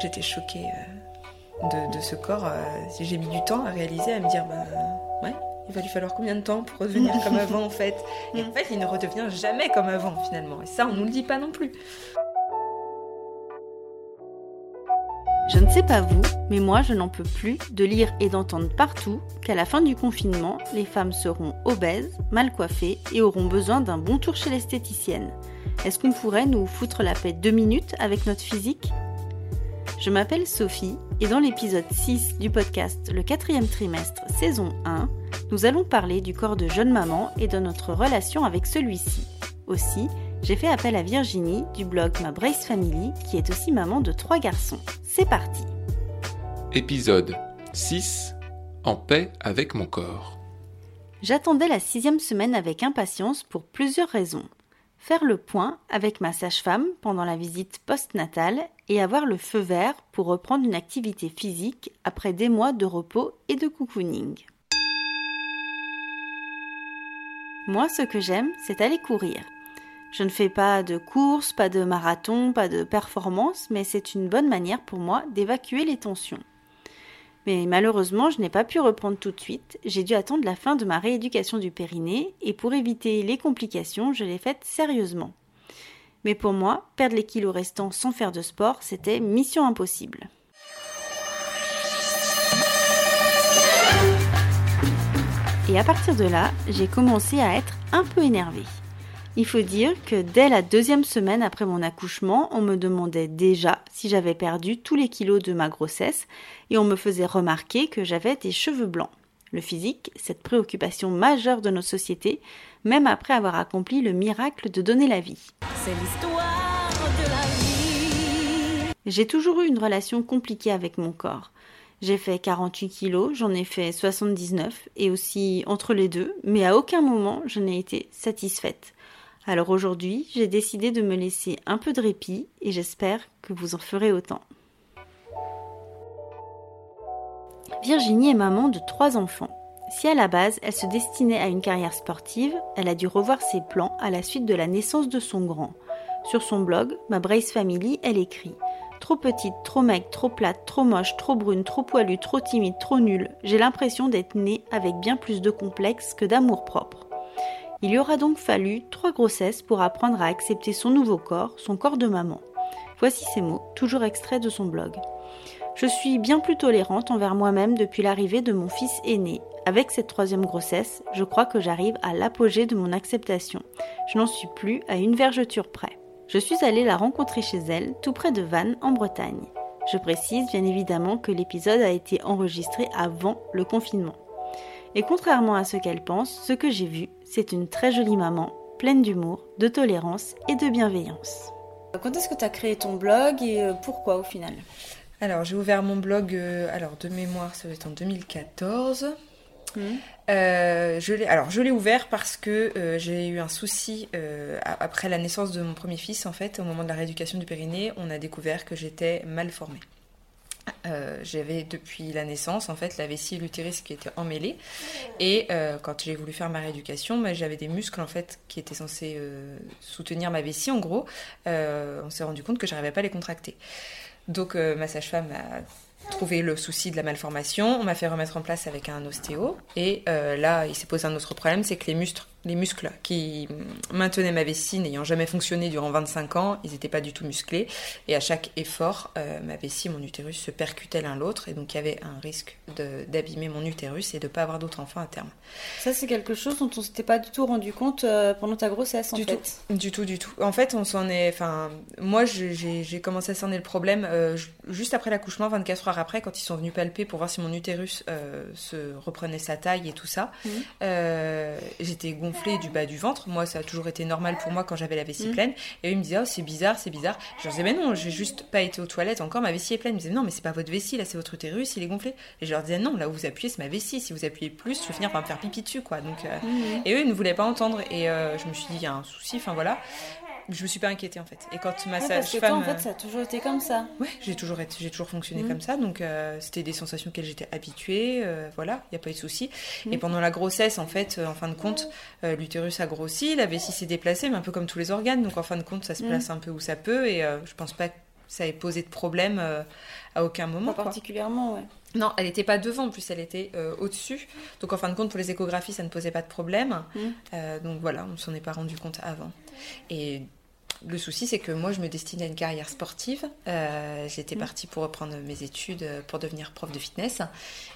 J'étais choquée euh, de, ce corps. Euh, j'ai mis du temps à réaliser, à me dire, bah ouais, il va lui falloir combien de temps pour revenir comme avant en fait Et en fait, il ne redevient jamais comme avant finalement. Et ça, on nous le dit pas non plus. Je ne sais pas vous, mais moi je n'en peux plus de lire et d'entendre partout qu'à la fin du confinement, les femmes seront obèses, mal coiffées et auront besoin d'un bon tour chez l'esthéticienne. Est-ce qu'on pourrait nous foutre la paix deux minutes avec notre physique? Je m'appelle Sophie et dans l'épisode 6 du podcast Le quatrième trimestre saison 1, nous allons parler du corps de jeune maman et de notre relation avec celui-ci. Aussi, j'ai fait appel à Virginie du blog Ma Brace Family qui est aussi maman de trois garçons. C'est parti Épisode 6 En paix avec mon corps. J'attendais la sixième semaine avec impatience pour plusieurs raisons. Faire le point avec ma sage-femme pendant la visite postnatale et avoir le feu vert pour reprendre une activité physique après des mois de repos et de cocooning. Moi, ce que j'aime, c'est aller courir. Je ne fais pas de course, pas de marathon, pas de performance, mais c'est une bonne manière pour moi d'évacuer les tensions. Mais malheureusement, je n'ai pas pu reprendre tout de suite. J'ai dû attendre la fin de ma rééducation du périnée et pour éviter les complications, je l'ai faite sérieusement. Mais pour moi, perdre les kilos restants sans faire de sport, c'était mission impossible. Et à partir de là, j'ai commencé à être un peu énervée. Il faut dire que dès la deuxième semaine après mon accouchement, on me demandait déjà si j'avais perdu tous les kilos de ma grossesse et on me faisait remarquer que j'avais des cheveux blancs. Le physique, cette préoccupation majeure de nos sociétés, même après avoir accompli le miracle de donner la vie. C'est l'histoire de la vie. J'ai toujours eu une relation compliquée avec mon corps. J'ai fait 48 kilos, j'en ai fait 79 et aussi entre les deux, mais à aucun moment je n'ai été satisfaite. Alors aujourd'hui, j'ai décidé de me laisser un peu de répit et j'espère que vous en ferez autant. Virginie est maman de trois enfants. Si à la base elle se destinait à une carrière sportive, elle a dû revoir ses plans à la suite de la naissance de son grand. Sur son blog, Ma Brace Family, elle écrit Trop petite, trop maigre, trop plate, trop moche, trop brune, trop poilue, trop timide, trop nulle. J'ai l'impression d'être née avec bien plus de complexes que d'amour propre. Il lui aura donc fallu trois grossesses pour apprendre à accepter son nouveau corps, son corps de maman. Voici ces mots, toujours extraits de son blog. Je suis bien plus tolérante envers moi-même depuis l'arrivée de mon fils aîné. Avec cette troisième grossesse, je crois que j'arrive à l'apogée de mon acceptation. Je n'en suis plus à une vergeture près je suis allée la rencontrer chez elle, tout près de Vannes, en Bretagne. Je précise bien évidemment que l'épisode a été enregistré avant le confinement. Et contrairement à ce qu'elle pense, ce que j'ai vu, c'est une très jolie maman, pleine d'humour, de tolérance et de bienveillance. Quand est-ce que tu as créé ton blog et euh, pourquoi au final? Alors j'ai ouvert mon blog, euh, alors de mémoire ça va être en 2014. Euh, je l'ai, alors je l'ai ouvert parce que euh, j'ai eu un souci euh, après la naissance de mon premier fils en fait au moment de la rééducation du périnée on a découvert que j'étais mal formée j'avais depuis la naissance en fait la vessie et l'utérus qui étaient emmêlés. Et quand j'ai voulu faire ma rééducation j'avais des muscles en fait qui étaient censés soutenir ma vessie en gros. On s'est rendu compte que j'arrivais pas à les contracter. Donc ma sage-femme a trouvé le souci de la malformation, on m'a fait remettre en place avec un ostéo. Et euh, là, il s'est posé un autre problème, c'est que les muscles les muscles qui maintenaient ma vessie n'ayant jamais fonctionné durant 25 ans, ils n'étaient pas du tout musclés. Et à chaque effort, euh, ma vessie et mon utérus se percutaient l'un l'autre. Et donc, il y avait un risque d'abîmer mon utérus et de ne pas avoir d'autres enfants à terme. Ça, c'est quelque chose dont on ne s'était pas du tout rendu compte euh, pendant ta grossesse, en du fait. Tout. Du tout, du tout. En fait, on s'en est. Enfin, moi, j'ai commencé à cerner le problème euh, juste après l'accouchement, 24 heures après, quand ils sont venus palper pour voir si mon utérus se reprenait sa taille et tout ça. Mmh. J'étais du bas du ventre. Moi, ça a toujours été normal pour moi quand j'avais la vessie mm. pleine. Et eux, ils me disaient, oh, c'est bizarre, c'est bizarre. Je leur disais, mais non, j'ai juste pas été aux toilettes encore, ma vessie est pleine. Ils me disaient, non, mais c'est pas votre vessie, là, c'est votre utérus, il est gonflé. Et je leur disais, non, là où vous appuyez, c'est ma vessie. Si vous appuyez plus, je vais finir par me faire pipi dessus, quoi. Donc, euh, mm. Et eux, ils ne voulaient pas entendre. Et euh, je me suis dit, il y a un souci, enfin voilà. Je me suis pas inquiétée en fait. Et quand ma ouais, parce que toi, en fait, ça a toujours été comme ça. Ouais, j'ai toujours été, j'ai toujours fonctionné comme ça. Donc c'était des sensations auxquelles j'étais habituée. voilà, il y a pas eu de souci. Et pendant la grossesse, en fait, en fin de compte, l'utérus a grossi, la vessie s'est déplacée, mais un peu comme tous les organes. Donc en fin de compte, ça se place un peu où ça peut. Et je pense pas que ça ait posé de problème à aucun moment. Pas particulièrement, ouais. Non, elle n'était pas devant, en plus elle était euh, au-dessus. Donc en fin de compte, pour les échographies, ça ne posait pas de problème. Mmh. Euh, donc voilà, on ne s'en est pas rendu compte avant. Et le souci, c'est que moi, je me destinais à une carrière sportive. Euh, j'étais mmh. partie pour reprendre mes études pour devenir prof de fitness.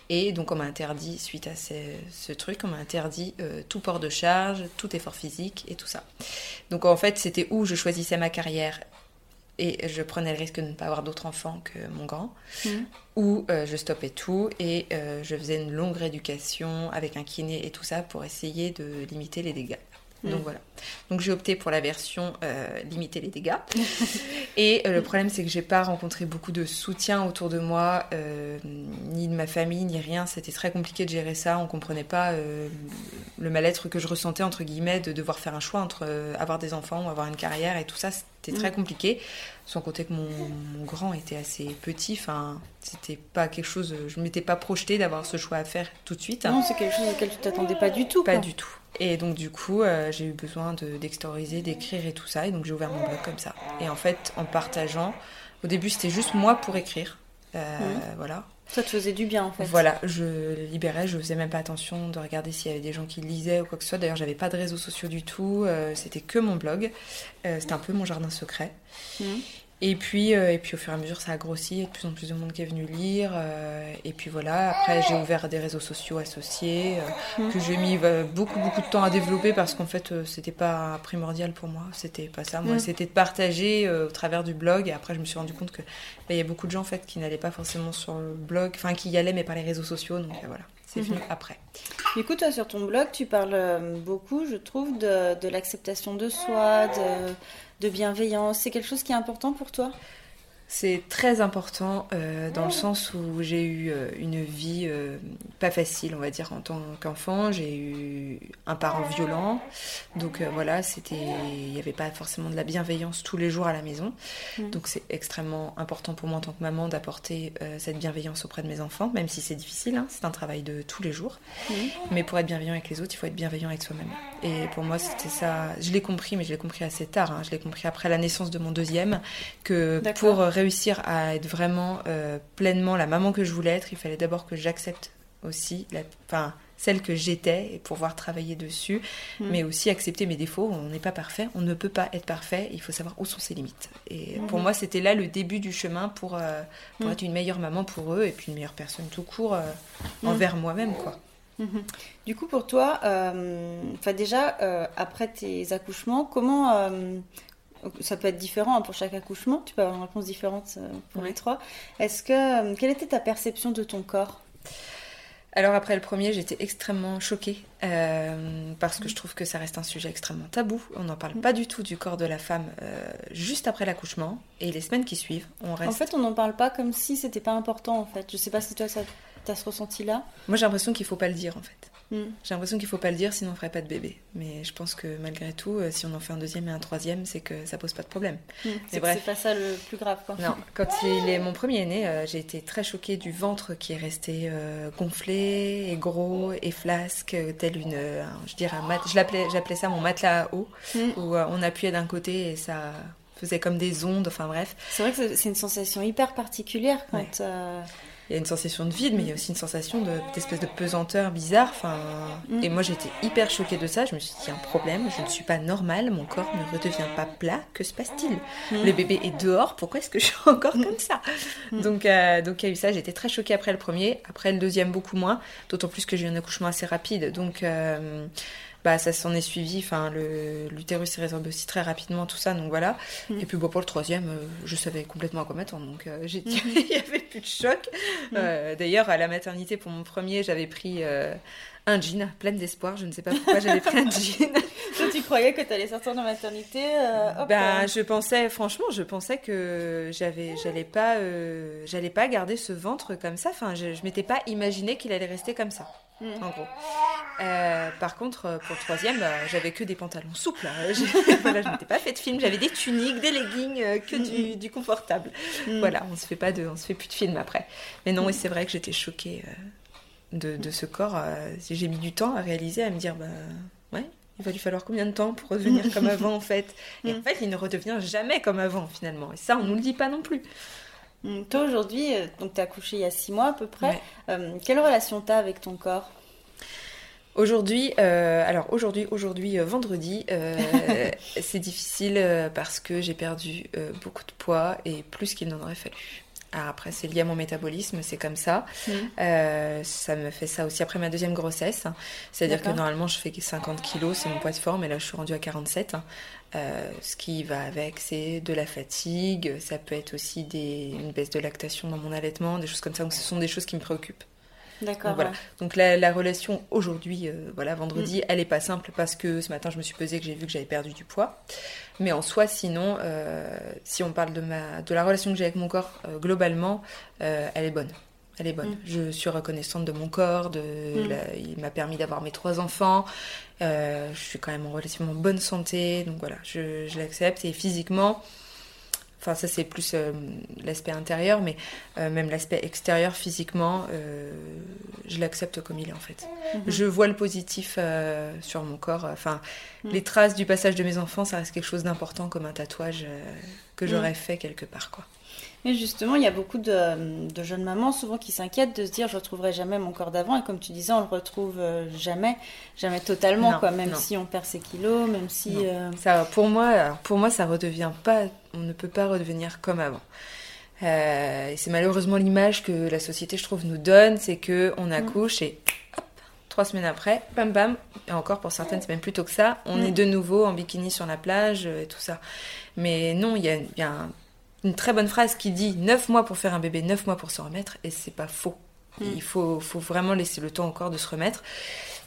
Et donc, on m'a interdit, suite à ce, truc, on m'a interdit tout port de charge, tout effort physique et tout ça. Donc, en fait, c'était où je choisissais ma carrière et je prenais le risque de ne pas avoir d'autres enfants que mon grand, mmh. ou euh, je stoppais tout et euh, je faisais une longue rééducation avec un kiné et tout ça pour essayer de limiter les dégâts. Donc voilà. Donc j'ai opté pour la version euh, limiter les dégâts. et euh, le problème c'est que j'ai pas rencontré beaucoup de soutien autour de moi, euh, ni de ma famille, ni rien. C'était très compliqué de gérer ça. On comprenait pas le mal-être que je ressentais entre guillemets de devoir faire un choix entre avoir des enfants ou avoir une carrière et tout ça. C'était très mm. compliqué. Sans compter que mon, grand était assez petit. Enfin, c'était pas quelque chose. Je m'étais pas projetée d'avoir ce choix à faire tout de suite. Non, c'est quelque chose auquel tu t'attendais pas du tout. Pas du tout. Et donc du coup, euh, j'ai eu besoin d'extérioriser, d'écrire et tout ça. Et donc j'ai ouvert mon blog comme ça. Et en fait, en partageant, au début c'était juste moi pour écrire. Euh, mmh. Voilà. Ça te faisait du bien en fait. Voilà, je libérais, je faisais même pas attention de regarder s'il y avait des gens qui lisaient ou quoi que ce soit. D'ailleurs, j'avais pas de réseaux sociaux du tout, euh, c'était que mon blog. c'était un peu mon jardin secret. Mmh. Et puis, euh, et puis au fur et à mesure, ça a grossi, il y a de plus en plus de monde qui est venu lire. Euh, et puis voilà, après j'ai ouvert des réseaux sociaux associés euh, que j'ai mis beaucoup beaucoup de temps à développer parce qu'en fait c'était pas primordial pour moi, c'était pas ça. Moi, c'était de partager au travers du blog. Et après, je me suis rendu compte que bah, y a beaucoup de gens en fait qui n'allaient pas forcément sur le blog, enfin qui y allaient mais par les réseaux sociaux. Donc voilà, c'est venu mhm. après. Du toi sur ton blog, tu parles beaucoup, je trouve, de, de l'acceptation de soi, de de bienveillance C'est quelque chose qui est important pour toi? C'est très important euh, dans le sens où j'ai eu euh, une vie euh, pas facile, on va dire, en tant qu'enfant. J'ai eu un parent violent, donc voilà, c'était, il n'y avait pas forcément de la bienveillance tous les jours à la maison. Mm. Donc c'est extrêmement important pour moi en tant que maman d'apporter cette bienveillance auprès de mes enfants, même si c'est difficile. Hein, c'est un travail de tous les jours. Mm. Mais pour être bienveillant avec les autres, il faut être bienveillant avec soi-même. Et pour moi, c'était ça. Je l'ai compris, mais je l'ai compris assez tard. Hein. Je l'ai compris après la naissance de mon deuxième, que pour réussir à être vraiment euh, pleinement la maman que je voulais être, il fallait d'abord que j'accepte aussi la, enfin, celle que j'étais et pouvoir travailler dessus, mm. mais aussi accepter mes défauts. On n'est pas parfait, on ne peut pas être parfait, il faut savoir où sont ses limites. Et mm. pour moi, c'était là le début du chemin pour, euh, pour mm. être une meilleure maman pour eux et puis une meilleure personne tout court euh, envers moi-même. quoi. Mm-hmm. Du coup, pour toi, enfin déjà, après tes accouchements, comment ça peut être différent pour chaque accouchement, tu peux avoir une réponse différente euh, pour les trois. Est-ce que euh, quelle était ta perception de ton corps? Alors après le premier, j'étais extrêmement choquée euh, parce que je trouve que ça reste un sujet extrêmement tabou. On n'en parle mm. pas du tout du corps de la femme juste après l'accouchement et les semaines qui suivent. On reste... En fait, on n'en parle pas comme si c'était pas important en fait. Je sais pas si toi ça t'as ce ressenti là. Moi j'ai l'impression qu'il faut pas le dire en fait. Mm. J'ai l'impression qu'il faut pas le dire, sinon on ferait pas de bébé. Mais je pense que malgré tout, euh, si on en fait un deuxième et un troisième, c'est que ça pose pas de problème. Mm. C'est pas ça le plus grave, quoi. Non, quand il est mon premier né, euh, j'ai été très choquée du ventre qui est resté euh, gonflé et gros et flasque, tel une, je dirais un mat... j'appelais ça mon matelas à eau, mm. où on appuyait d'un côté et ça faisait comme des ondes. Enfin bref. C'est vrai que c'est une sensation hyper particulière quand il y a une sensation de vide, mais il y a aussi une sensation d'espèce de, pesanteur bizarre. Enfin, mm. Et moi, j'étais hyper choquée de ça. Je me suis dit, il y a un problème, je ne suis pas normale, mon corps ne redevient pas plat. Que se passe-t-il? Mm. Le bébé est dehors, pourquoi est-ce que je suis encore comme ça? Mm. Donc, euh, donc il y a eu ça. J'étais très choquée après le premier, après le deuxième, beaucoup moins. D'autant plus que j'ai eu un accouchement assez rapide. Donc. Euh, bah, ça s'en est suivi. Enfin, l'utérus s'est résorbé aussi très rapidement, tout ça. Donc voilà. Mm. Et puis bon, pour le troisième, euh, je savais complètement à quoi m'attendre. Donc euh, j'ai dit, mm-hmm. il n'y avait plus de choc. Mm. Euh, d'ailleurs, à la maternité, pour mon premier, j'avais pris un jean, pleine d'espoir. Je ne sais pas pourquoi j'avais pris un jean. Toi, tu croyais que tu allais sortir de maternité Ben, je pensais, franchement, je pensais que j'avais, j'allais pas, j'allais pas garder ce ventre comme ça. Enfin, je, je m'étais pas imaginé qu'il allait rester comme ça. En gros. Euh, par contre, euh, pour le troisième, bah, j'avais que des pantalons souples. hein. voilà, je m'étais pas fait de film. J'avais des tuniques, des leggings, euh, que du, du confortable. Mm. Voilà, on se fait pas de, on se fait plus de film après. Mais non, oui, c'est vrai que j'étais choquée euh, de, de ce corps. euh, J'ai mis du temps à réaliser, à me dire, bah ouais, il va lui falloir combien de temps pour redevenir comme avant en fait. Et en fait, il ne redevient jamais comme avant finalement. Et ça, on nous le dit pas non plus. Mm. Toi aujourd'hui, euh, donc tu as accouché il y a six mois à peu près. Ouais. Euh, quelle relation tu as avec ton corps? Aujourd'hui, euh, alors aujourd'hui, aujourd'hui, euh, vendredi, c'est difficile parce que j'ai perdu beaucoup de poids et plus qu'il n'en aurait fallu. Alors après, c'est lié à mon métabolisme, c'est comme ça. Euh, ça me fait ça aussi après ma deuxième grossesse. C'est-à-dire que normalement, je fais 50 kilos, c'est mon poids de forme, et là, je suis rendue à 47. Euh, ce qui va avec, c'est de la fatigue, ça peut être aussi des, une baisse de lactation dans mon allaitement, des choses comme ça. Donc, ce sont des choses qui me préoccupent. D'accord. Donc, voilà. ouais. Donc la, la relation aujourd'hui, euh, voilà, vendredi, elle est pas simple parce que ce matin je me suis pesée que j'ai vu que j'avais perdu du poids. Mais en soi, sinon, euh, si on parle de ma, de la relation que j'ai avec mon corps euh, globalement, elle est bonne. Elle est bonne. Mm. Je suis reconnaissante de mon corps. De, Mm. la- il m'a permis d'avoir mes trois enfants. Je suis quand même en relativement bonne santé. Donc voilà, je, je l'accepte. Et physiquement, enfin ça c'est plus euh, l'aspect intérieur, mais euh, même l'aspect extérieur physiquement, euh, je l'accepte comme il est en fait. Mhm. Je vois le positif sur mon corps. Enfin, Mm. les traces du passage de mes enfants, ça reste quelque chose d'important comme un tatouage que j'aurais fait quelque part quoi. Et justement, il y a beaucoup de, de jeunes mamans souvent qui s'inquiètent de se dire je retrouverai jamais mon corps d'avant. Et comme tu disais, on le retrouve euh, jamais, jamais totalement, Non, quoi. Même non. si on perd ses kilos, même si. Euh, Ça, pour moi, alors, pour moi, ça redevient pas. On ne peut pas redevenir comme avant. Euh, et c'est malheureusement l'image que la société, je trouve, nous donne, c'est que on accouche et hop, trois semaines après, bam bam, et encore pour certaines, c'est même plus tôt que ça, on Mm. est de nouveau en bikini sur la plage et tout ça. Mais non, il y a, il y a un- une très bonne phrase qui dit 9 mois pour faire un bébé, 9 mois pour se remettre, et c'est pas faux. Mm. Il faut, faut vraiment laisser le temps au corps de se remettre.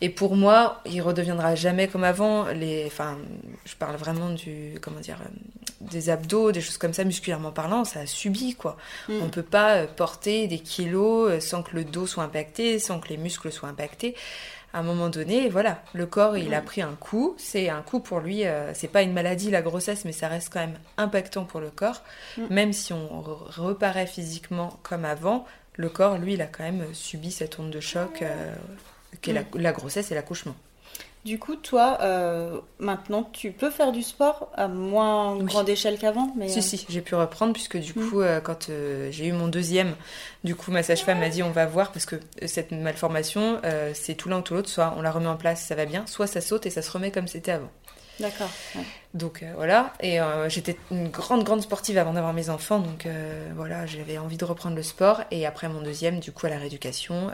Et pour moi, il redeviendra jamais comme avant. Les, enfin, je parle vraiment du, comment dire, euh, des abdos, des choses comme ça, musculairement parlant, ça a subi quoi. Mm. On peut pas euh, porter des kilos euh, sans que le dos soit impacté, sans que les muscles soient impactés. À un moment donné, voilà, le corps il a Mm. pris un coup. C'est un coup pour lui. euh, c'est pas une maladie la grossesse, mais ça reste quand même impactant pour le corps. Mm. Même si on re- reparaît physiquement comme avant, le corps lui il a quand même subi cette onde de choc. euh, qu'est la, la grossesse et l'accouchement. Du coup, toi, euh, maintenant, tu peux faire du sport à moins Oui. grande échelle qu'avant, mais Si, euh, si, j'ai pu reprendre puisque du Mm. coup, euh, quand euh, j'ai eu mon deuxième, du coup, ma sage-femme m'a dit on va voir parce que euh, cette malformation, euh, c'est tout l'un ou tout l'autre. Soit on la remet en place, ça va bien, soit ça saute et ça se remet comme c'était avant. D'accord. ouais. Donc euh, voilà, et euh, j'étais une grande, grande sportive avant d'avoir mes enfants, donc euh, voilà, j'avais envie de reprendre le sport. Et après mon deuxième, du coup, à la rééducation,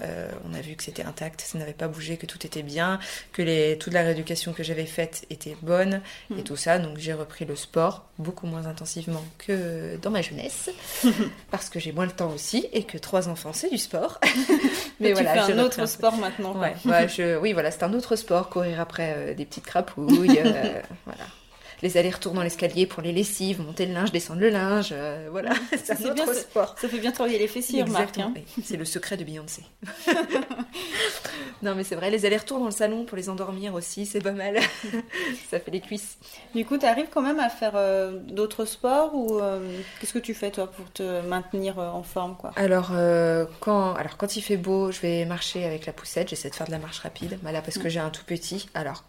on a vu que c'était intact, ça n'avait pas bougé, que tout était bien, que les, toute la rééducation que j'avais faite était bonne, et Mm. tout ça. Donc j'ai repris le sport beaucoup moins intensivement que dans ma jeunesse, parce que j'ai moins le temps aussi, et que trois enfants, c'est du sport. Mais tu fais j'ai un autre sport maintenant. quoi. Ouais, je, oui, voilà, c'est un autre sport, courir après des petites crapouilles, voilà. Les allers-retours dans l'escalier pour les lessives, monter le linge, descendre le linge, euh, voilà, c'est un bien, autre c'est- sport. Ça fait bien travailler les fessiers. Exactement, hein. c'est le secret de Beyoncé. non mais c'est vrai, les allers-retours dans le salon pour les endormir aussi, c'est pas mal. Ça fait les cuisses. Du coup, tu arrives quand même à faire euh, d'autres sports ou euh, qu'est-ce que tu fais toi pour te maintenir en forme quoi? Alors, quand, alors quand il fait beau, je vais marcher avec la poussette, j'essaie de faire de la marche rapide. Bah, là, parce que j'ai un tout petit, alors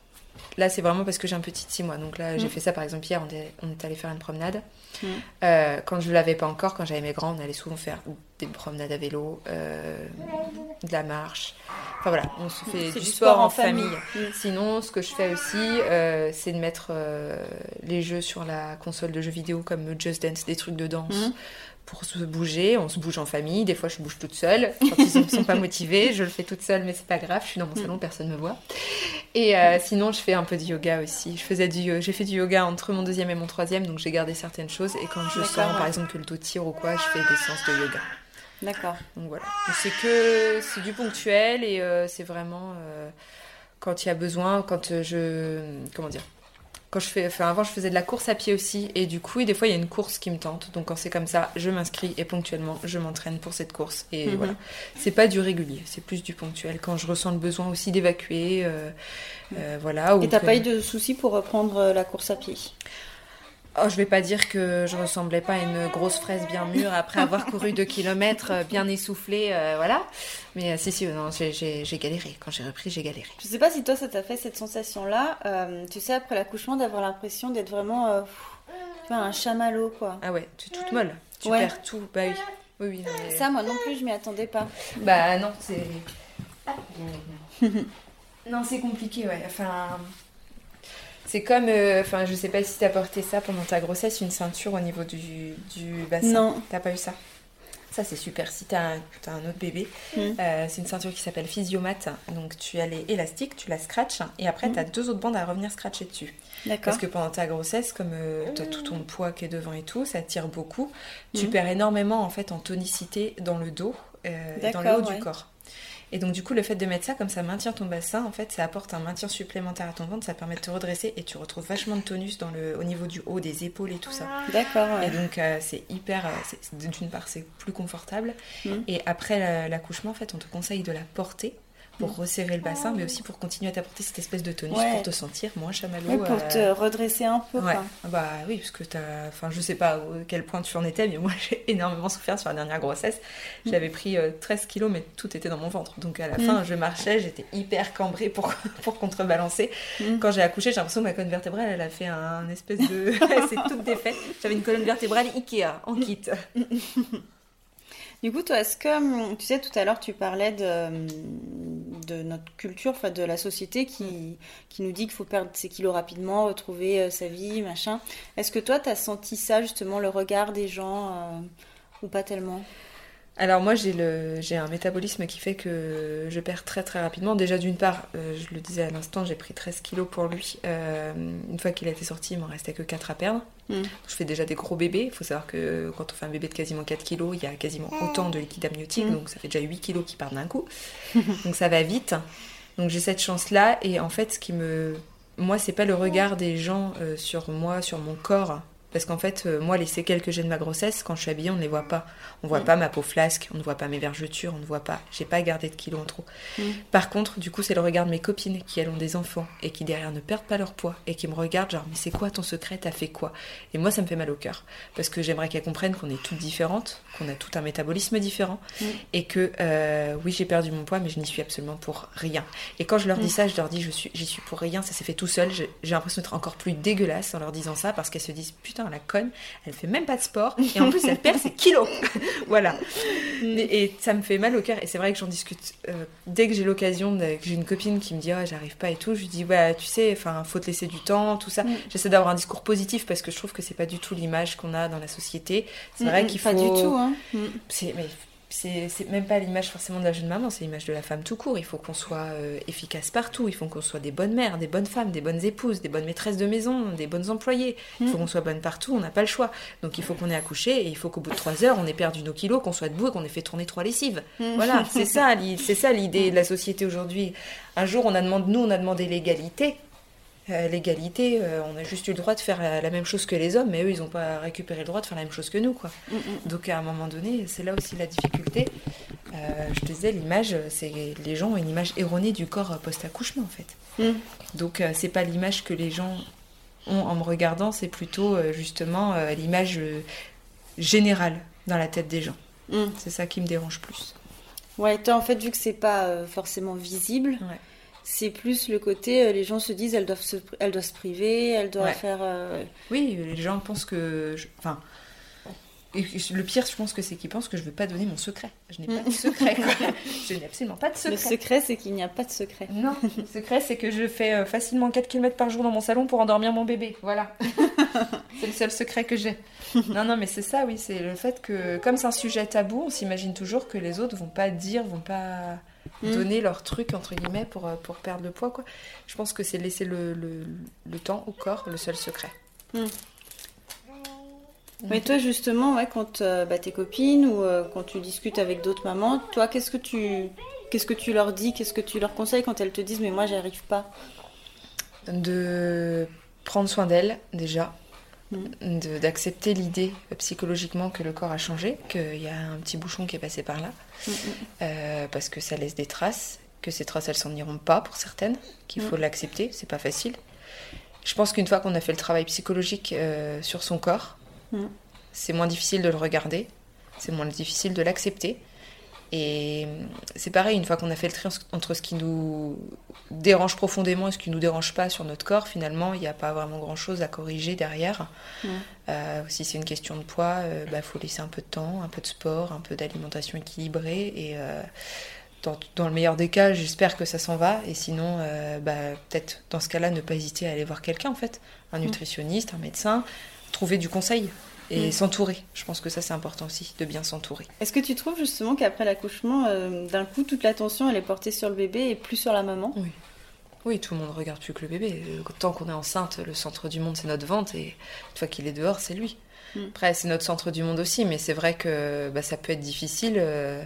là c'est vraiment parce que j'ai un petit 6 mois. Donc là j'ai Mm. fait ça par exemple hier, on est, on est allé faire une promenade. Mm. Euh, quand je l'avais pas encore, quand j'avais mes grands, on allait souvent faire des promenades à vélo, euh, de la marche. Enfin voilà, on se fait du, du sport, sport en en famille. famille. Mm. Sinon, ce que je fais aussi, euh, c'est de mettre les jeux sur la console de jeux vidéo comme Just Dance, des trucs de danse. Pour se bouger, on se bouge en famille. Des fois, je bouge toute seule. Quand ils ne sont pas motivés, je le fais toute seule, mais c'est pas grave. Je suis dans mon salon, personne me voit. Et euh, sinon, je fais un peu de yoga aussi. Je faisais du, j'ai fait du yoga entre mon deuxième et mon troisième, donc j'ai gardé certaines choses. Et quand je sens, ouais. par exemple, que le dos tire ou quoi, je fais des séances de yoga. D'accord. Donc voilà. C'est que c'est du ponctuel et euh, c'est vraiment euh, quand il y a besoin, quand je comment dire, Quand je fais, enfin avant je faisais de la course à pied aussi. Et du coup des fois il y a une course qui me tente. Donc quand c'est comme ça je m'inscris et ponctuellement je m'entraîne pour cette course. Et Mhm. voilà. C'est pas du régulier. C'est plus du ponctuel. Quand je ressens le besoin aussi d'évacuer euh, euh, voilà. Ou Et t'as que- pas eu de soucis pour reprendre euh, la course à pied? Oh, je vais pas dire que je ressemblais pas à une grosse fraise bien mûre après avoir couru deux kilomètres euh, bien essoufflée euh, voilà mais euh, si si non j'ai- galéré quand j'ai repris j'ai galéré Je sais pas si toi ça t'a fait cette sensation-là, euh, tu sais, après l'accouchement, d'avoir l'impression d'être vraiment pff, un chamallow, quoi. ah ouais tu es toute molle tu Ouais. perds tout bah oui oui oui non, mais- Ça, moi non plus, je m'y attendais pas. Bah non, c'est. non, c'est compliqué, ouais. Enfin. C'est comme. euh, Enfin, je sais pas si t'as porté ça pendant ta grossesse, une ceinture au niveau du, du bassin. Non. T'as pas eu ça? Ça, c'est super. Si t'as un, t'as un autre bébé, Mm. euh, c'est une ceinture qui s'appelle Physiomat. Donc, tu as les élastiques, tu la scratches, et après, Mm. t'as deux autres bandes à revenir scratcher dessus. D'accord. Parce que pendant ta grossesse, comme euh, t'as tout ton poids qui est devant et tout, ça tire beaucoup. Tu Mhm. perds énormément en fait en tonicité dans le dos euh, et dans le haut ouais. du corps. Et donc du coup, le fait de mettre ça, comme ça maintient ton bassin, en fait, ça apporte un maintien supplémentaire à ton ventre, ça permet de te redresser et tu retrouves vachement de tonus dans le, au niveau du haut, des épaules et tout ça. D'accord, ouais. Et donc euh, c'est hyper, euh, d'une part c'est plus confortable Mhm. et après la- l'accouchement en fait on te conseille de la porter pour resserrer le bassin mais aussi pour continuer à t'apporter cette espèce de tonus Ouais. pour te sentir moins chamallow. Pour euh, te redresser un peu, Ouais, quoi. bah oui, parce que t'as. Enfin, je sais pas à quel point tu en étais, mais moi j'ai énormément souffert sur la dernière grossesse. J'avais pris euh, 13 kilos, mais tout était dans mon ventre. Donc à la Mm. fin, je marchais, j'étais hyper cambrée pour, pour contrebalancer. Mm. Quand j'ai accouché, j'ai l'impression que ma colonne vertébrale, elle a fait un espèce de. S'est toute défaite. J'avais une colonne vertébrale Ikea en kit. Du coup, toi, est-ce que, hum, tu sais, tout à l'heure, tu parlais de, hum, notre culture, enfin, de la société qui, qui nous dit qu'il faut perdre ses kilos rapidement, retrouver euh, sa vie, machin. Est-ce que toi, tu as senti ça, justement, le regard des gens, euh, ou pas tellement? Alors moi j'ai le j'ai un métabolisme qui fait que je perds très très rapidement. Déjà d'une part, euh, je le disais à l'instant, j'ai pris 13 kilos pour lui. Euh, une fois qu'il a été sorti, il m'en restait que 4 à perdre. Mm. Je fais déjà des gros bébés. Il faut savoir que quand on fait un bébé de quasiment 4 kilos, il y a quasiment autant de liquide amniotique. Mm. Donc ça fait déjà 8 kilos qui partent d'un coup. donc ça va vite. Donc j'ai cette chance-là. Et en fait, ce qui me... Moi, c'est pas le regard des gens euh, sur moi, sur mon corps. Parce qu'en fait, euh, moi, les séquelles que j'ai de ma grossesse, quand je suis habillée, on ne les voit pas. On voit Mm. pas ma peau flasque, on ne voit pas mes vergetures, on ne voit pas. J'ai pas gardé de kilos en trop. Mm. Par contre, du coup, c'est le regard de mes copines qui, elles, ont des enfants et qui, derrière, ne perdent pas leur poids et qui me regardent genre, mais c'est quoi ton secret? T'as fait quoi? Et moi, ça me fait mal au cœur. Parce que j'aimerais qu'elles comprennent qu'on est toutes différentes, qu'on a tout un métabolisme différent Mm. et que, euh, oui, j'ai perdu mon poids, mais je n'y suis absolument pour rien. Et quand je leur dis ça, je leur dis, je suis, j'y suis pour rien, ça s'est fait tout seul. J'ai l'impression d'être encore plus dégueulasse en leur disant ça parce qu'elles se disent, putain, la conne, elle fait même pas de sport et en plus, elle perd ses kilos. voilà. Et, et ça me fait mal au cœur. Et c'est vrai que j'en discute euh, dès que j'ai l'occasion, que j'ai une copine qui me dit, ah, j'arrive pas et tout. Je lui dis, ouais, tu sais, enfin, faut te laisser du temps, tout ça. Mm. J'essaie d'avoir un discours positif parce que je trouve que c'est pas du tout l'image qu'on a dans la société. C'est vrai Mm, qu'il faut. Pas du tout, hein. Mm. C'est mais c'est même pas l'image forcément de la jeune maman, c'est l'image de la femme tout court. Il faut qu'on soit euh, efficace partout, il faut qu'on soit des bonnes mères, des bonnes femmes, des bonnes épouses, des bonnes maîtresses de maison, des bonnes employées. Il faut Mm. qu'on soit bonne partout, on n'a pas le choix. Donc il faut qu'on ait accouché et il faut qu'au bout de trois heures, on ait perdu nos kilos, qu'on soit debout et qu'on ait fait tourner trois lessives. Mm. Voilà, c'est ça, c'est ça l'idée de la société aujourd'hui. Un jour, on a demandé, nous, on a demandé l'égalité. Euh, l'égalité, euh, on a juste eu le droit de faire la, la même chose que les hommes, mais eux, ils n'ont pas récupéré le droit de faire la même chose que nous, quoi. Mm, mm. Donc à un moment donné, c'est là aussi la difficulté. Euh, je te disais, l'image, c'est les gens ont une image erronée du corps post-accouchement, en fait. Mm. Donc c'est pas l'image que les gens ont en me regardant, c'est plutôt justement l'image générale dans la tête des gens. Mm. C'est ça qui me dérange plus. Ouais, toi, en fait, vu que c'est pas forcément visible, Ouais. C'est plus le côté, euh, les gens se disent, elles doivent se, elles doivent se priver, elles doivent Ouais. faire... euh, Oui, les gens pensent que. je- Enfin. Le pire, je pense que c'est qu'ils pensent que je veux pas donner mon secret. Je n'ai pas de secret. Je n'ai absolument pas de secret. Le secret, c'est qu'il n'y a pas de secret. Non, le secret, c'est que je fais euh, facilement 4 km par jour dans mon salon pour endormir mon bébé. Voilà. c'est le seul secret que j'ai. Non, non, mais c'est ça, oui. C'est le fait que, comme c'est un sujet tabou, on s'imagine toujours que les autres vont pas dire, vont pas Mm. donner leur truc, entre guillemets, pour, euh, pour perdre le poids, quoi. Je pense que c'est laisser le, le, le temps au corps, le seul secret. Mais toi, justement, ouais, quand euh, bah, tes copines ou euh, quand tu discutes avec d'autres mamans, toi, qu'est-ce que tu... Qu'est-ce que tu leur dis Qu'est-ce que tu leur conseilles quand elles te disent mais moi j'y arrive pas? De prendre soin d'elle déjà, d'accepter l'idée euh, psychologiquement que le corps a changé, qu'il y a un petit bouchon qui est passé par là, euh, parce que ça laisse des traces, que ces traces elles s'en iront pas pour certaines, qu'il faut l'accepter, c'est pas facile. Je pense qu'une fois qu'on a fait le travail psychologique euh, sur son corps, c'est moins difficile de le regarder, c'est moins difficile de l'accepter. Et c'est pareil, une fois qu'on a fait le tri entre ce qui nous dérange profondément et ce qui nous dérange pas sur notre corps, finalement, il n'y a pas vraiment grand-chose à corriger derrière. Euh, si c'est une question de poids, il euh, bah, faut laisser un peu de temps, un peu de sport, un peu d'alimentation équilibrée. Et euh, dans, le meilleur des cas, j'espère que ça s'en va. Et sinon, bah, peut-être dans ce cas-là, ne pas hésiter à aller voir quelqu'un, en fait, un nutritionniste, un médecin, trouver du conseil et mm. s'entourer. Je pense que ça c'est important aussi, de bien s'entourer. Est-ce que tu trouves justement qu'après l'accouchement, euh, d'un coup, toute l'attention elle est portée sur le bébé et plus sur la maman? Oui. Oui, tout le monde regarde plus que le bébé. Tant qu'on est enceinte, le centre du monde c'est notre ventre et une fois qu'il est dehors, c'est lui. Mm. Après, c'est notre centre du monde aussi, mais c'est vrai que bah, ça peut être difficile. Euh,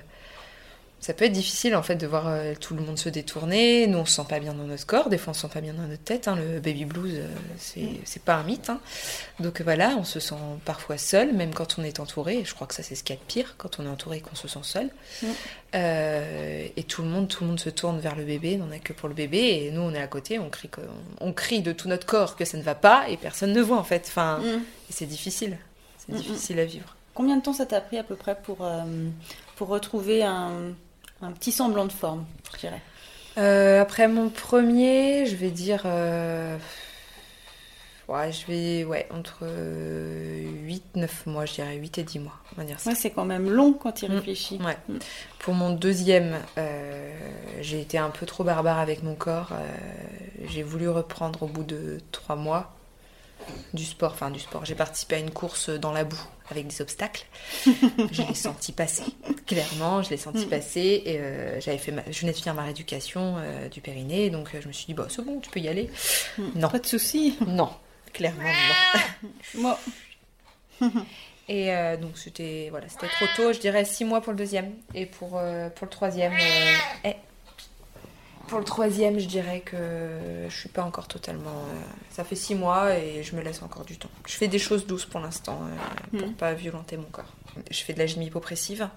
ça peut être difficile en fait de voir euh, tout le monde se détourner. Nous on se sent pas bien dans notre corps, des fois on se sent pas bien dans notre tête. Hein. Le baby blues, euh, c'est pas un mythe. Hein. Donc voilà, on se sent parfois seul, même quand on est entouré. Je crois que ça c'est ce qu'il y a de pire quand on est entouré et qu'on se sent seul. Euh, et tout le monde, tout le monde se tourne vers le bébé, n'en a que pour le bébé. Et nous on est à côté, on crie, on, crie de tout notre corps que ça ne va pas et personne ne voit en fait. Enfin, mm. c'est difficile, c'est mm, mm. difficile à vivre. Combien de temps ça t'a pris à peu près pour pour retrouver un un petit semblant de forme, je dirais. Euh, après mon premier, je vais dire. Euh, ouais, je vais. Ouais, entre 8-9 mois, je dirais 8 et 10 mois, on va dire ça. Ouais, c'est quand même long quand il mm. réfléchit. Ouais. Mm. Pour mon deuxième, euh, j'ai été un peu trop barbare avec mon corps. j'ai voulu reprendre au bout de 3 mois du sport, enfin du sport. J'ai participé à une course dans la boue avec des obstacles. je l'ai senti passer, clairement, je l'ai senti mm. passer. Et euh, j'avais fait, je venais de finir ma rééducation euh, du périnée, donc euh, je me suis dit bah c'est bon, tu peux y aller. Mm. Non, pas de souci. Non, clairement non. Moi. Et donc c'était voilà, c'était trop tôt, je dirais six mois pour le deuxième et pour pour le troisième. Eh, pour le troisième, je dirais que je suis pas encore totalement. Euh, ça fait six mois et je me laisse encore du temps. Je fais des choses douces pour l'instant euh, pour hmm. pas violenter mon corps. Je fais de la gym hypopressive.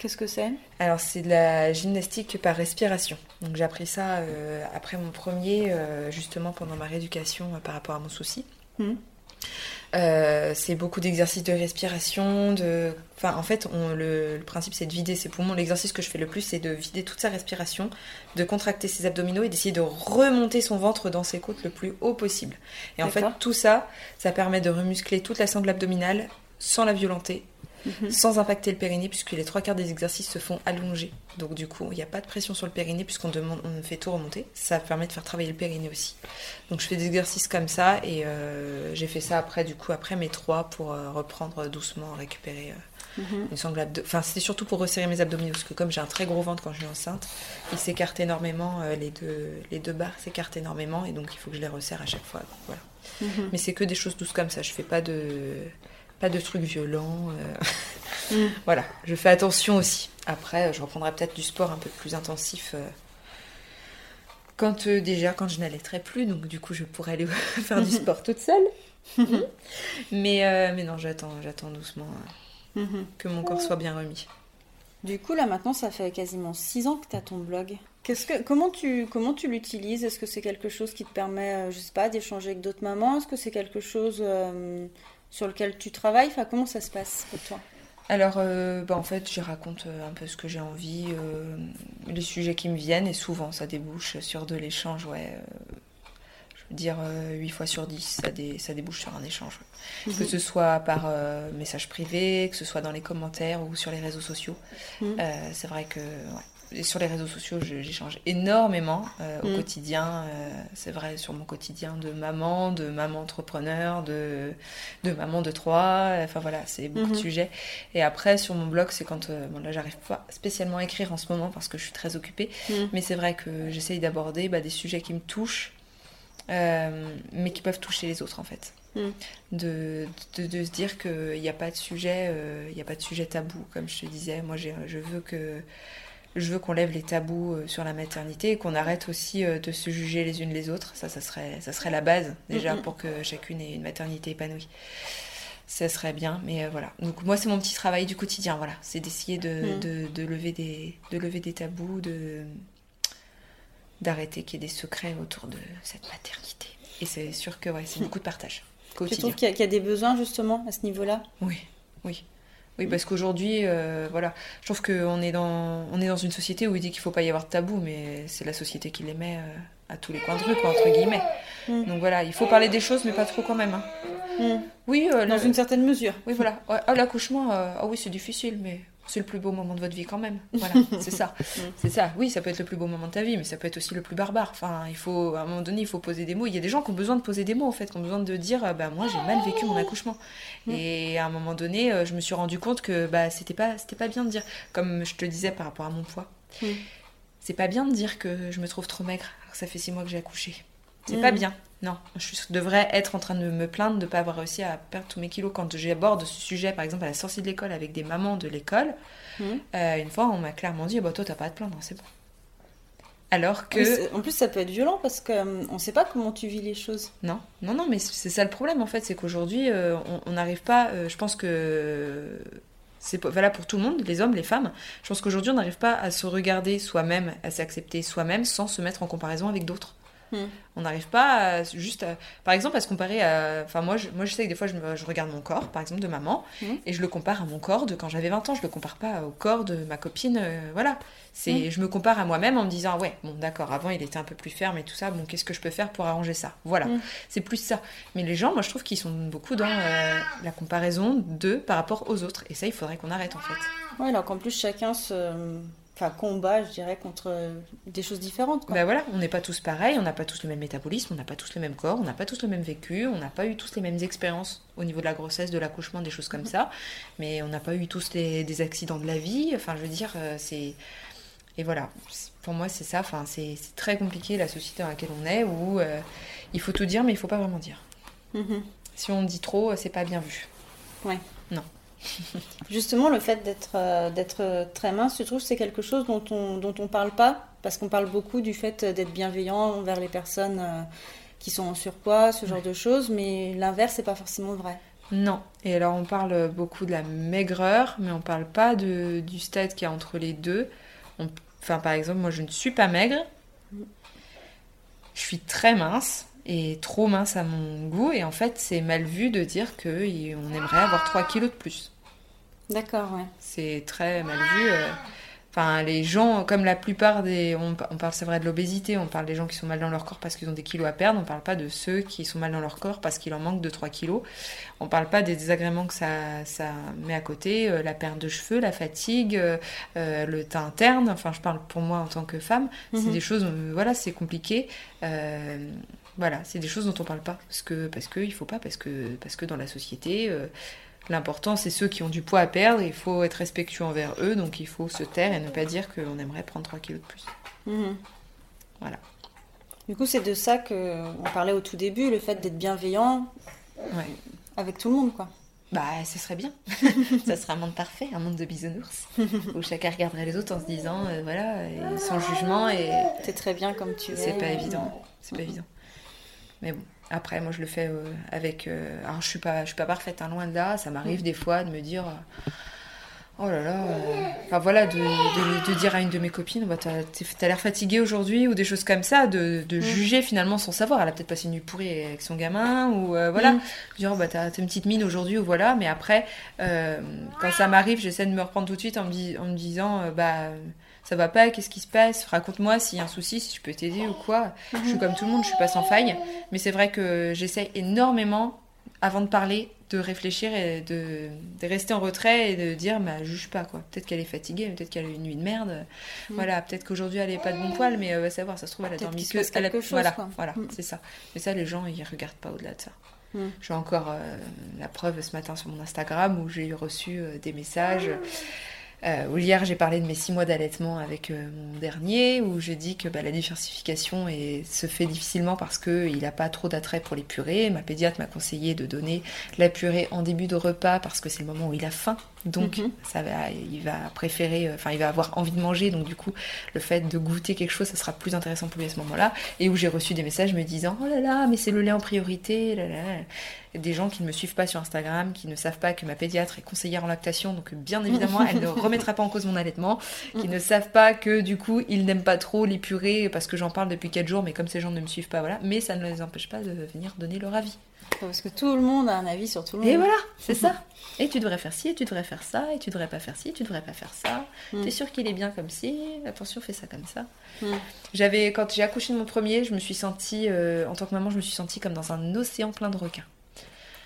Qu'est-ce que c'est? Alors c'est de la gymnastique par respiration. Donc j'ai appris ça euh, après mon premier, justement pendant ma rééducation par rapport à mon souci. Hmm. Euh, c'est beaucoup d'exercices de respiration. De... Enfin, en fait, on, le, principe, c'est de vider ses poumons. L'exercice que je fais le plus, c'est de vider toute sa respiration, de contracter ses abdominaux et d'essayer de remonter son ventre dans ses côtes le plus haut possible. Et en fait, tout ça, ça permet de remuscler toute la sangle abdominale sans la violenter Mhm. sans impacter le périnée, puisque les trois quarts des exercices se font allonger. Donc du coup, il n'y a pas de pression sur le périnée, puisqu'on demande, on fait tout remonter. Ça permet de faire travailler le périnée aussi. Donc je fais des exercices comme ça, et euh, j'ai fait ça après, du coup, après mes trois, pour euh, reprendre doucement, récupérer euh, mhm. une sangle Enfin, c'était surtout pour resserrer mes abdominaux, parce que comme j'ai un très gros ventre quand je suis enceinte, il s'écarte énormément, les, deux, les deux barres s'écartent énormément, et donc il faut que je les resserre à chaque fois. voilà. Mhm. Mais c'est que des choses douces comme ça, je fais pas de pas de trucs violents. Euh. Mm. Voilà, je fais attention aussi. Après, je reprendrai peut-être du sport un peu plus intensif euh, quand euh, déjà quand je n'allaiterai plus, donc du coup je pourrais aller faire du sport toute seule. mais, mais non, j'attends, j'attends doucement mm-hmm. que mon corps soit bien remis. Du coup, là maintenant, ça fait quasiment 6 ans que tu as ton blog. Qu'est-ce que, comment tu, comment tu l'utilises? Est-ce que c'est quelque chose qui te permet, je sais pas, d'échanger avec d'autres mamans? Est-ce que c'est quelque chose sur lequel tu travailles enfin, Comment ça se passe pour toi? Alors, euh, bah, en fait, j'y raconte euh, un peu ce que j'ai envie, euh, les sujets qui me viennent, et souvent ça débouche sur de l'échange, ouais. je veux dire, 8 fois sur 10, ça, ça débouche sur un échange. Mhm. Que ce soit par message privé, que ce soit dans les commentaires ou sur les réseaux sociaux. Mhm. c'est vrai que sur les réseaux sociaux, j'échange énormément euh, au mm. quotidien. Euh, c'est vrai, sur mon quotidien de maman, de maman entrepreneur, de, de maman de trois. Enfin voilà, c'est beaucoup de mm-hmm. sujets. Et après, sur mon blog, c'est quand. Euh, bon, là, j'arrive pas spécialement à écrire en ce moment parce que je suis très occupée. Mm. Mais c'est vrai que j'essaye d'aborder bah, des sujets qui me touchent, mais qui peuvent toucher les autres en fait. Mm. De, de, de, se dire qu'il n'y a pas de sujet, il n'y a pas de sujet tabou, comme je te disais. Moi, je veux que je veux qu'on lève les tabous euh, sur la maternité et qu'on arrête aussi euh, de se juger les unes les autres. Ça, ça serait, ça serait la base déjà pour que chacune ait une maternité épanouie. Ça serait bien, mais euh, voilà. Donc moi, c'est mon petit travail du quotidien. Voilà, c'est d'essayer de, Mm. de, de lever des, de lever des tabous, de d'arrêter qu'il y ait des secrets autour de cette maternité. Et c'est sûr que ouais, c'est beaucoup de partage Tu quotidien. trouves qu'il y, y a des besoins justement à ce niveau-là? Oui, oui. Oui, parce qu'aujourd'hui, euh, voilà, je trouve qu'on est dans, on est dans une société où il dit qu'il faut pas y avoir de tabou, mais c'est la société qui les met euh, à tous les coins de rue, quoi, entre guillemets. Mm. Donc voilà, il faut parler des choses, mais pas trop quand même. hein. Hmm. Oui, euh, Dans le- une certaine mesure. oui, voilà. Ah, l'accouchement, ah oui, c'est difficile, mais c'est le plus beau moment de votre vie quand même. Voilà, c'est ça. C'est ça. Oui, ça peut être le plus beau moment de ta vie, mais ça peut être aussi le plus barbare. Enfin, il faut, à un moment donné, il faut poser des mots. Il y a des gens qui ont besoin de poser des mots, en fait, qui ont besoin de dire, euh, bah, moi, j'ai mal vécu mon accouchement. Mm. Et à un moment donné, euh, je me suis rendu compte que, bah, c'était pas, c'était pas bien de dire, comme je te le disais par rapport à mon poids. Mm. C'est pas bien de dire que je me trouve trop maigre, alors ça fait six mois que j'ai accouché. C'est Mm. pas bien. Non, je devrais être en train de me plaindre de ne pas avoir réussi à perdre tous mes kilos. Quand j'aborde ce sujet, par exemple, à la sortie de l'école avec des mamans de l'école, Mhm. euh, une fois, on m'a clairement dit bah, Toi, t'as pas à te plaindre, c'est bon. Alors que. En plus, ça peut être violent parce qu'on ne sait pas comment tu vis les choses. Non, non, non, mais c'est ça le problème en fait, c'est qu'aujourd'hui, euh, on- n'arrive pas. euh, je pense que c'est valable pour tout le monde, les hommes, les femmes. Je pense qu'aujourd'hui, on n'arrive pas à se regarder soi-même, à s'accepter soi-même sans se mettre en comparaison avec d'autres. Hmm. On n'arrive pas à, juste, à- par exemple, à se comparer à. Enfin, moi, je, moi, je sais que des fois, je, me- je regarde mon corps, par exemple, de maman, Hmm. et je le compare à mon corps de quand j'avais 20 ans. Je le compare pas au corps de ma copine. euh, voilà. C'est, Hmm. je me compare à moi-même en me disant, ouais, bon, d'accord, avant, il était un peu plus ferme et tout ça. Bon, qu'est-ce que je peux faire pour arranger ça? Voilà. C'est plus ça. Mais les gens, moi, je trouve qu'ils sont beaucoup dans euh, la comparaison d'eux par rapport aux autres. Et ça, il faudrait qu'on arrête, en fait. Ouais, alors qu'en plus, chacun se. Enfin, combat, je dirais, contre des choses différentes. Quoi. Ben voilà, on n'est pas tous pareils, on n'a pas tous le même métabolisme, on n'a pas tous le même corps, on n'a pas tous le même vécu, on n'a pas eu tous les mêmes expériences au niveau de la grossesse, de l'accouchement, des choses comme ça. Mais on n'a pas eu tous les- des accidents de la vie. Enfin, je veux dire, euh, c'est. Et voilà, pour moi, c'est ça. Enfin, c'est très compliqué la société dans laquelle on est où euh, il faut tout dire, mais il faut pas vraiment dire. Mhm. Si on dit trop, c'est pas bien vu. Justement, le fait d'être euh, très mince, tu trouves que c'est quelque chose dont on dont on parle pas? Parce qu'on parle beaucoup du fait d'être bienveillant envers les personnes euh, qui sont en surpoids, ce genre de choses, mais l'inverse, c'est pas forcément vrai. Non. Et alors on parle beaucoup de la maigreur, mais on parle pas de, du stade qu'il y a entre les deux. On- enfin, par exemple, moi je ne suis pas maigre. Je suis très mince et trop mince à mon goût. Et en fait, c'est mal vu de dire qu'on aimerait avoir 3 kilos de plus. D'accord, ouais. C'est très mal vu. euh. Enfin, les gens, comme la plupart des. On, parle, c'est vrai, de l'obésité, on parle des gens qui sont mal dans leur corps parce qu'ils ont des kilos à perdre, on parle pas de ceux qui sont mal dans leur corps parce qu'il en manque de 3 kilos. On parle pas des désagréments que ça, ça met à côté, euh, la perte de cheveux, la fatigue, euh, le teint interne. Enfin, je parle pour moi en tant que femme. C'est Mhm. des choses, voilà, c'est compliqué. Euh, voilà, c'est des choses dont on parle pas parce que parce que il faut pas parce que parce que dans la société. euh, L'important, c'est ceux qui ont du poids à perdre. Il faut être respectueux envers eux, donc il faut se taire et ne pas dire qu'on aimerait prendre 3 kilos de plus. Mhm. Voilà. Du coup, c'est de ça que on parlait au tout début, le fait d'être bienveillant Ouais. avec tout le monde, quoi. Bah, ce serait bien. ça serait un monde parfait, un monde de bisounours, où chacun regarderait les autres en se disant, euh, voilà, et sans jugement, et T'es très bien comme tu es. c'est pas évident. C'est pas évident. Mais bon, après, moi, je le fais euh, avec. euh, alors, je suis pas, je suis pas parfaite, hein, loin de là. Ça m'arrive des fois de me dire. euh, Oh là là, enfin voilà, de, de- de dire à une de mes copines, bah, t'as l'air fatiguée aujourd'hui, ou des choses comme ça, de, de juger finalement sans savoir. Elle a peut-être passé une nuit pourrie avec son gamin, ou euh, voilà. Mm. Dire, oh, bah, t'as une petite mine aujourd'hui, ou voilà. Mais après, quand ça m'arrive, j'essaie de me reprendre tout de suite en me, dis- en me disant, bah, ça va pas, qu'est-ce qui se passe? Raconte-moi s'il y a un souci, si je peux t'aider ou quoi. Je suis comme tout le monde, je suis pas sans faille. Mais c'est vrai que j'essaie énormément, avant de parler, de réfléchir et de, de rester en retrait et de dire, bah, juge pas, quoi. Peut-être qu'elle est fatiguée, peut-être qu'elle a eu une nuit de merde. Mm. Voilà, peut-être qu'aujourd'hui elle est pas de bon poil, mais euh, va savoir, ça se trouve, elle a dormi se que. elle a- chose, voilà, quoi. voilà, Mm. c'est ça. Mais ça, les gens, ils regardent pas au-delà de ça. J'ai encore euh, la preuve ce matin sur mon Instagram où j'ai reçu euh, des messages. Euh, où hier j'ai parlé de mes six mois d'allaitement avec euh, mon dernier, où j'ai dit que bah, la diversification est- se fait difficilement parce qu'il n'a pas trop d'attrait pour les purées. Ma pédiatre m'a conseillé de donner la purée en début de repas parce que c'est le moment où il a faim. Donc, Mhm. ça va, il va préférer, euh, enfin, il va avoir envie de manger. Donc, du coup, le fait de goûter quelque chose, ça sera plus intéressant pour lui à ce moment-là. Et où j'ai reçu des messages me disant Oh là là, mais c'est le lait en priorité. Là là. là. Des gens qui ne me suivent pas sur Instagram, qui ne savent pas que ma pédiatre est conseillère en lactation. Donc, bien évidemment, elle ne remettra pas en cause mon allaitement. Qui ne savent pas que, du coup, ils n'aiment pas trop les purées parce que j'en parle depuis 4 jours. Mais comme ces gens ne me suivent pas, voilà. Mais ça ne les empêche pas de venir donner leur avis. Parce que tout le monde a un avis sur tout le monde. Et voilà, c'est ça. Et tu devrais faire ci, et tu devrais faire ça, et tu devrais pas faire ci, tu devrais pas faire ça. Mm. T'es sûr qu'il est bien comme ci Attention, fais ça comme ça. Mm. J'avais, quand j'ai accouché de mon premier, je me suis sentie, euh, en tant que maman, je me suis sentie comme dans un océan plein de requins.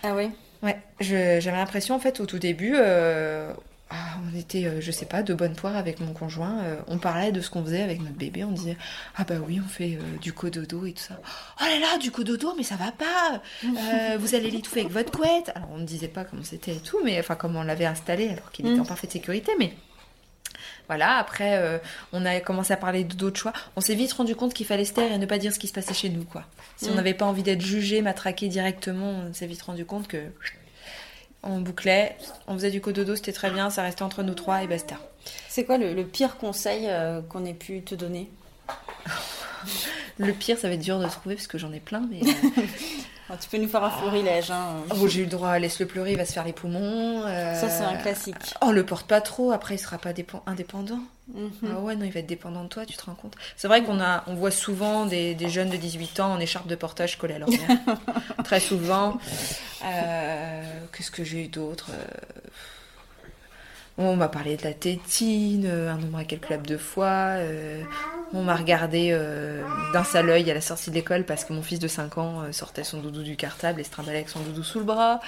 Ah oui Ouais, j'avais l'impression en fait au tout début, euh, ah, on était, euh, je sais pas, de bonne poire avec mon conjoint. euh, on parlait de ce qu'on faisait avec notre bébé. On disait ah bah oui, on fait euh, du cododo et tout ça. Oh là là, du cododo, mais ça va pas. Euh, vous allez l'étouffer avec votre couette. Alors on ne disait pas comment c'était et tout, mais enfin comment on l'avait installé alors qu'il était Mm. en parfaite sécurité, mais. Voilà, après, euh, on a commencé à parler d'autres choix. On s'est vite rendu compte qu'il fallait se taire et ne pas dire ce qui se passait chez nous, quoi. Si on Mm. n'avait pas envie d'être jugé, matraqué directement, on s'est vite rendu compte que on bouclait, on faisait du cododo, c'était très bien, ça restait entre nous trois et basta. C'est quoi le, le pire conseil euh, qu'on ait pu te donner? Le pire, ça va être dur de trouver parce que j'en ai plein, mais euh, Alors, Tu peux nous faire un florilège. Hein. oh, j'ai eu le droit, laisse-le pleurer, il va se faire les poumons. euh, Ça, c'est un classique. Oh, le porte pas trop, après il sera pas dépen- indépendant. Mhm. Ah ouais, non, il va être dépendant de toi, tu te rends compte. C'est vrai qu'on a, on voit souvent des, des jeunes de 18 ans en écharpe de portage collés à leur. Très souvent. Euh, Qu'est-ce que j'ai eu d'autre Euh, On m'a parlé de la tétine, un nombre incalculable de fois. euh, on m'a regardé euh, d'un seul œil à la sortie de l'école parce que mon fils de 5 ans euh, sortait son doudou du cartable et se trimballait avec son doudou sous le bras.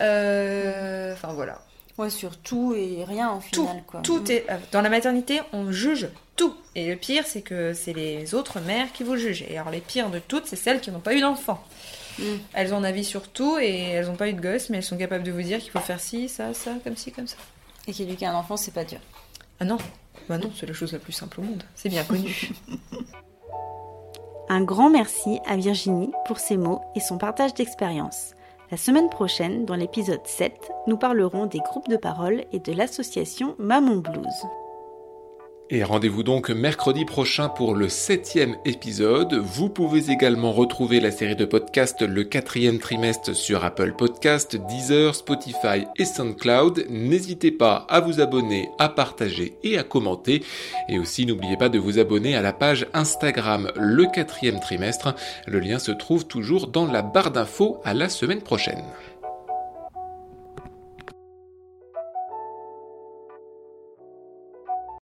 Euh, Enfin voilà. Ouais, sur tout et rien en Tout, final. Quoi. Tout Mhm. est dans la maternité, on juge tout. Et le pire, c'est que c'est les autres mères qui vous jugent. Et alors les pires de toutes, c'est celles qui n'ont pas eu d'enfant. Mhm. Elles ont un avis sur tout et elles n'ont pas eu de gosse, mais elles sont capables de vous dire qu'il faut faire ci, ça, ça, comme ci, comme ça. Et a un enfant, c'est pas dur. Ah non, bah non, c'est la chose la plus simple au monde. C'est bien connu. Un grand merci à Virginie pour ses mots et son partage d'expérience. La semaine prochaine, dans l'épisode 7, nous parlerons des groupes de parole et de l'association Maman Blues. Et rendez-vous donc mercredi prochain pour le septième épisode. Vous pouvez également retrouver la série de podcasts le quatrième trimestre sur Apple Podcast, Deezer, Spotify et SoundCloud. N'hésitez pas à vous abonner, à partager et à commenter. Et aussi n'oubliez pas de vous abonner à la page Instagram le quatrième trimestre. Le lien se trouve toujours dans la barre d'infos à la semaine prochaine.